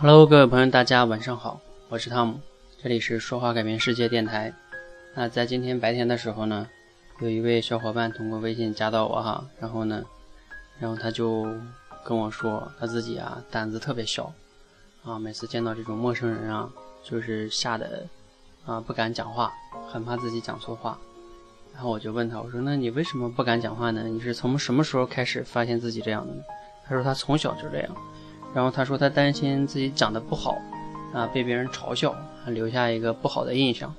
Hello，各位朋友，大家晚上好，我是汤姆，这里是说话改变世界电台。那在今天白天的时候呢，有一位小伙伴通过微信加到我哈，然后呢，然后他就跟我说他自己啊胆子特别小啊，每次见到这种陌生人啊，就是吓得啊不敢讲话，很怕自己讲错话。然后我就问他，我说那你为什么不敢讲话呢？你是从什么时候开始发现自己这样的呢？他说他从小就这样。然后他说他担心自己讲的不好，啊，被别人嘲笑，留下一个不好的印象。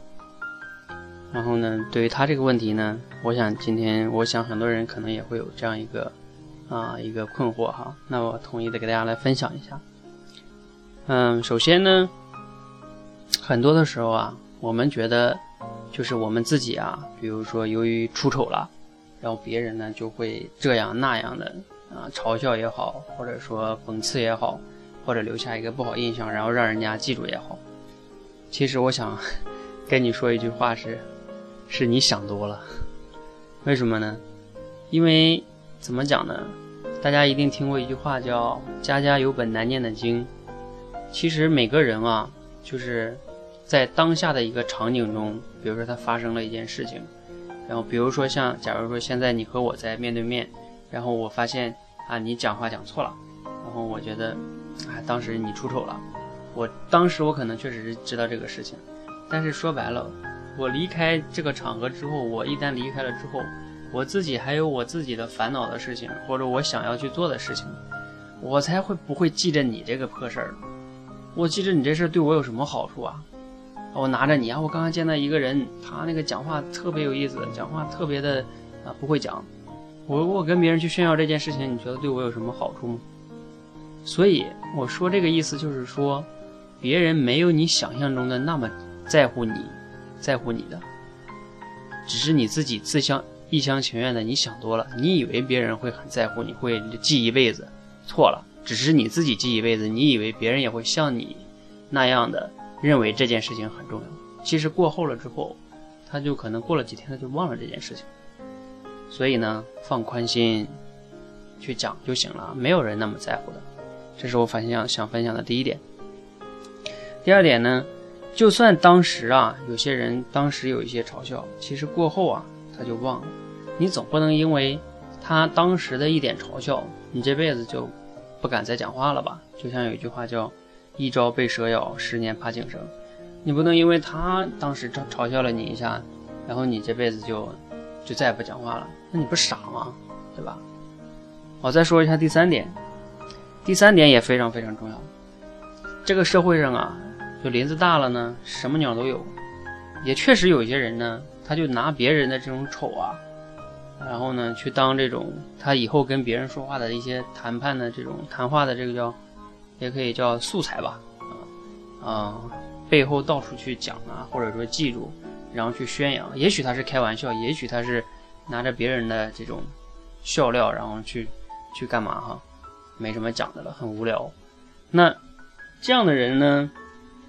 然后呢，对于他这个问题呢，我想今天我想很多人可能也会有这样一个啊一个困惑哈。那我统一的给大家来分享一下。嗯，首先呢，很多的时候啊，我们觉得就是我们自己啊，比如说由于出丑了，然后别人呢就会这样那样的。啊，嘲笑也好，或者说讽刺也好，或者留下一个不好印象，然后让人家记住也好。其实我想跟你说一句话是，是你想多了。为什么呢？因为怎么讲呢？大家一定听过一句话叫“家家有本难念的经”。其实每个人啊，就是在当下的一个场景中，比如说他发生了一件事情，然后比如说像，假如说现在你和我在面对面。然后我发现啊，你讲话讲错了，然后我觉得，啊，当时你出丑了。我当时我可能确实是知道这个事情，但是说白了，我离开这个场合之后，我一旦离开了之后，我自己还有我自己的烦恼的事情，或者我想要去做的事情，我才会不会记着你这个破事儿。我记着你这事对我有什么好处啊？我拿着你啊，我刚刚见到一个人，他那个讲话特别有意思，讲话特别的啊，不会讲。我我跟别人去炫耀这件事情，你觉得对我有什么好处吗？所以我说这个意思就是说，别人没有你想象中的那么在乎你，在乎你的，只是你自己自相一厢情愿的，你想多了，你以为别人会很在乎你，会记一辈子，错了，只是你自己记一辈子，你以为别人也会像你那样的认为这件事情很重要，其实过后了之后，他就可能过了几天他就忘了这件事情。所以呢，放宽心，去讲就行了，没有人那么在乎的。这是我分享想分享的第一点。第二点呢，就算当时啊，有些人当时有一些嘲笑，其实过后啊，他就忘了。你总不能因为他当时的一点嘲笑，你这辈子就不敢再讲话了吧？就像有一句话叫“一朝被蛇咬，十年怕井绳”，你不能因为他当时嘲嘲笑了你一下，然后你这辈子就。就再也不讲话了，那你不傻吗？对吧？我再说一下第三点，第三点也非常非常重要。这个社会上啊，就林子大了呢，什么鸟都有。也确实有些人呢，他就拿别人的这种丑啊，然后呢，去当这种他以后跟别人说话的一些谈判的这种谈话的这个叫，也可以叫素材吧，啊啊，背后到处去讲啊，或者说记住。然后去宣扬，也许他是开玩笑，也许他是拿着别人的这种笑料，然后去去干嘛哈？没什么讲的了，很无聊。那这样的人呢？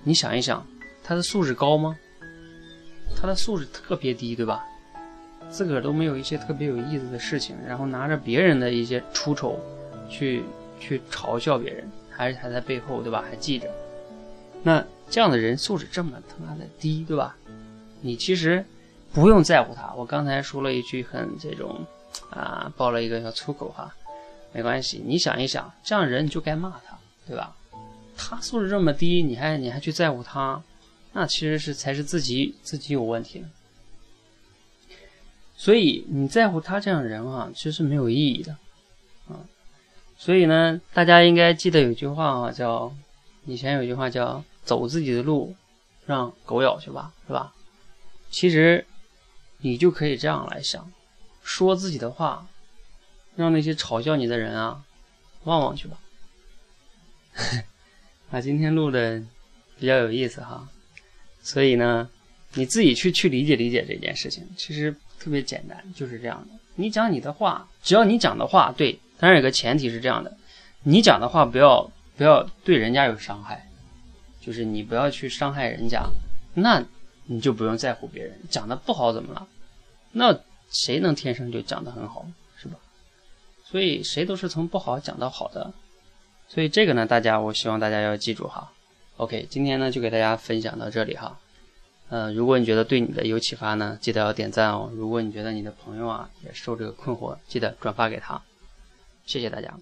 你想一想，他的素质高吗？他的素质特别低，对吧？自个儿都没有一些特别有意思的事情，然后拿着别人的一些出丑去去嘲笑别人，还是还在背后，对吧？还记着。那这样的人素质这么他妈的低，对吧？你其实不用在乎他。我刚才说了一句很这种啊，爆了一个小粗口哈，没关系。你想一想，这样人你就该骂他，对吧？他素质这么低，你还你还去在乎他，那其实是才是自己自己有问题。所以你在乎他这样人啊，其实是没有意义的啊。所以呢，大家应该记得有句话啊，叫以前有句话叫“走自己的路，让狗咬去吧”，是吧？其实，你就可以这样来想，说自己的话，让那些嘲笑你的人啊，忘忘去吧。啊，今天录的比较有意思哈，所以呢，你自己去去理解理解这件事情，其实特别简单，就是这样的。你讲你的话，只要你讲的话对，当然有个前提是这样的，你讲的话不要不要对人家有伤害，就是你不要去伤害人家，那。你就不用在乎别人讲的不好怎么了？那谁能天生就讲的很好，是吧？所以谁都是从不好讲到好的，所以这个呢，大家我希望大家要记住哈。OK，今天呢就给大家分享到这里哈。呃，如果你觉得对你的有启发呢，记得要点赞哦。如果你觉得你的朋友啊也受这个困惑，记得转发给他。谢谢大家。